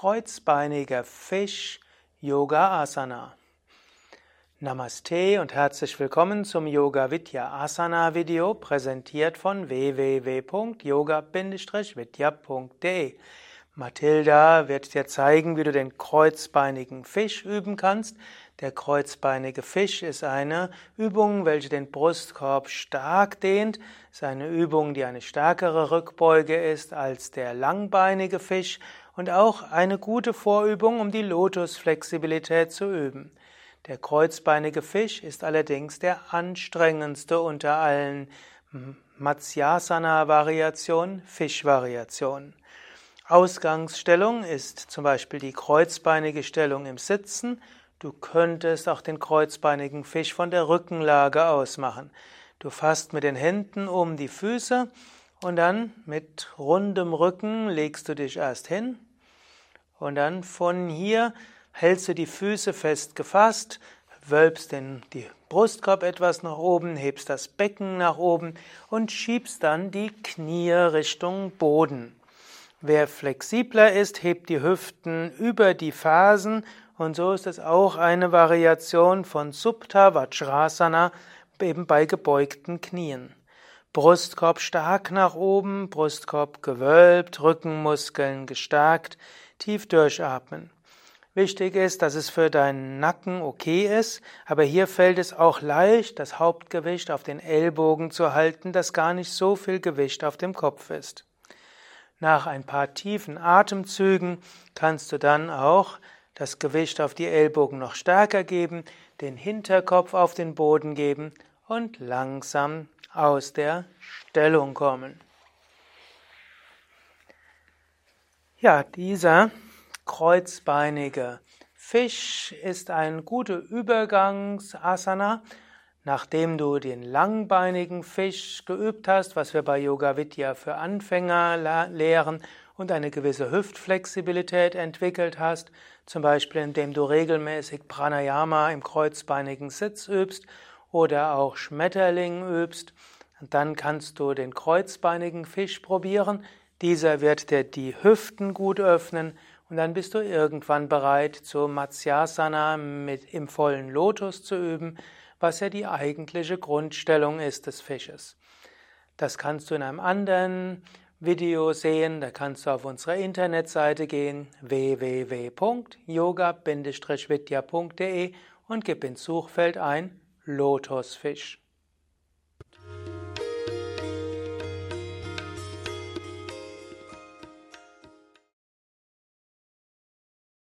Kreuzbeiniger Fisch Yoga Asana. Namaste und herzlich willkommen zum Yoga Vidya Asana Video, präsentiert von www.yoga-vidya.de. Mathilda wird dir zeigen, wie du den kreuzbeinigen Fisch üben kannst. Der kreuzbeinige Fisch ist eine Übung, welche den Brustkorb stark dehnt. Es ist eine Übung, die eine stärkere Rückbeuge ist als der langbeinige Fisch und auch eine gute Vorübung, um die Lotusflexibilität zu üben. Der kreuzbeinige Fisch ist allerdings der anstrengendste unter allen Matsyasana-Variationen, Fischvariationen. Ausgangsstellung ist zum Beispiel die kreuzbeinige Stellung im Sitzen. Du könntest auch den kreuzbeinigen Fisch von der Rückenlage aus machen. Du fasst mit den Händen um die Füße und dann mit rundem Rücken legst du dich erst hin und dann von hier hältst du die Füße fest gefasst, wölbst den die Brustkorb etwas nach oben, hebst das Becken nach oben und schiebst dann die Knie Richtung Boden. Wer flexibler ist, hebt die Hüften über die Fersen und so ist es auch eine Variation von Supta Vajrasana eben bei gebeugten Knien. Brustkorb stark nach oben, Brustkorb gewölbt, Rückenmuskeln gestärkt, tief durchatmen. Wichtig ist, dass es für deinen Nacken okay ist, aber hier fällt es auch leicht, das Hauptgewicht auf den Ellbogen zu halten, dass gar nicht so viel Gewicht auf dem Kopf ist. Nach ein paar tiefen Atemzügen kannst du dann auch das Gewicht auf die Ellbogen noch stärker geben, den Hinterkopf auf den Boden geben und langsam aus der Stellung kommen. Ja, dieser kreuzbeinige Fisch ist ein guter Übergangsasana. Nachdem du den langbeinigen Fisch geübt hast, was wir bei Yoga Vidya für Anfänger lehren, und eine gewisse Hüftflexibilität entwickelt hast, zum Beispiel indem du regelmäßig Pranayama im kreuzbeinigen Sitz übst oder auch Schmetterling übst. Dann kannst du den kreuzbeinigen Fisch probieren. Dieser wird dir die Hüften gut öffnen und dann bist du irgendwann bereit, zu Matsyasana mit im vollen Lotus zu üben, was ja die eigentliche Grundstellung ist des Fisches. Das kannst du in einem anderen Video sehen, da kannst du auf unsere Internetseite gehen www.yoga-vidya.de und gib ins Suchfeld ein Lotusfisch.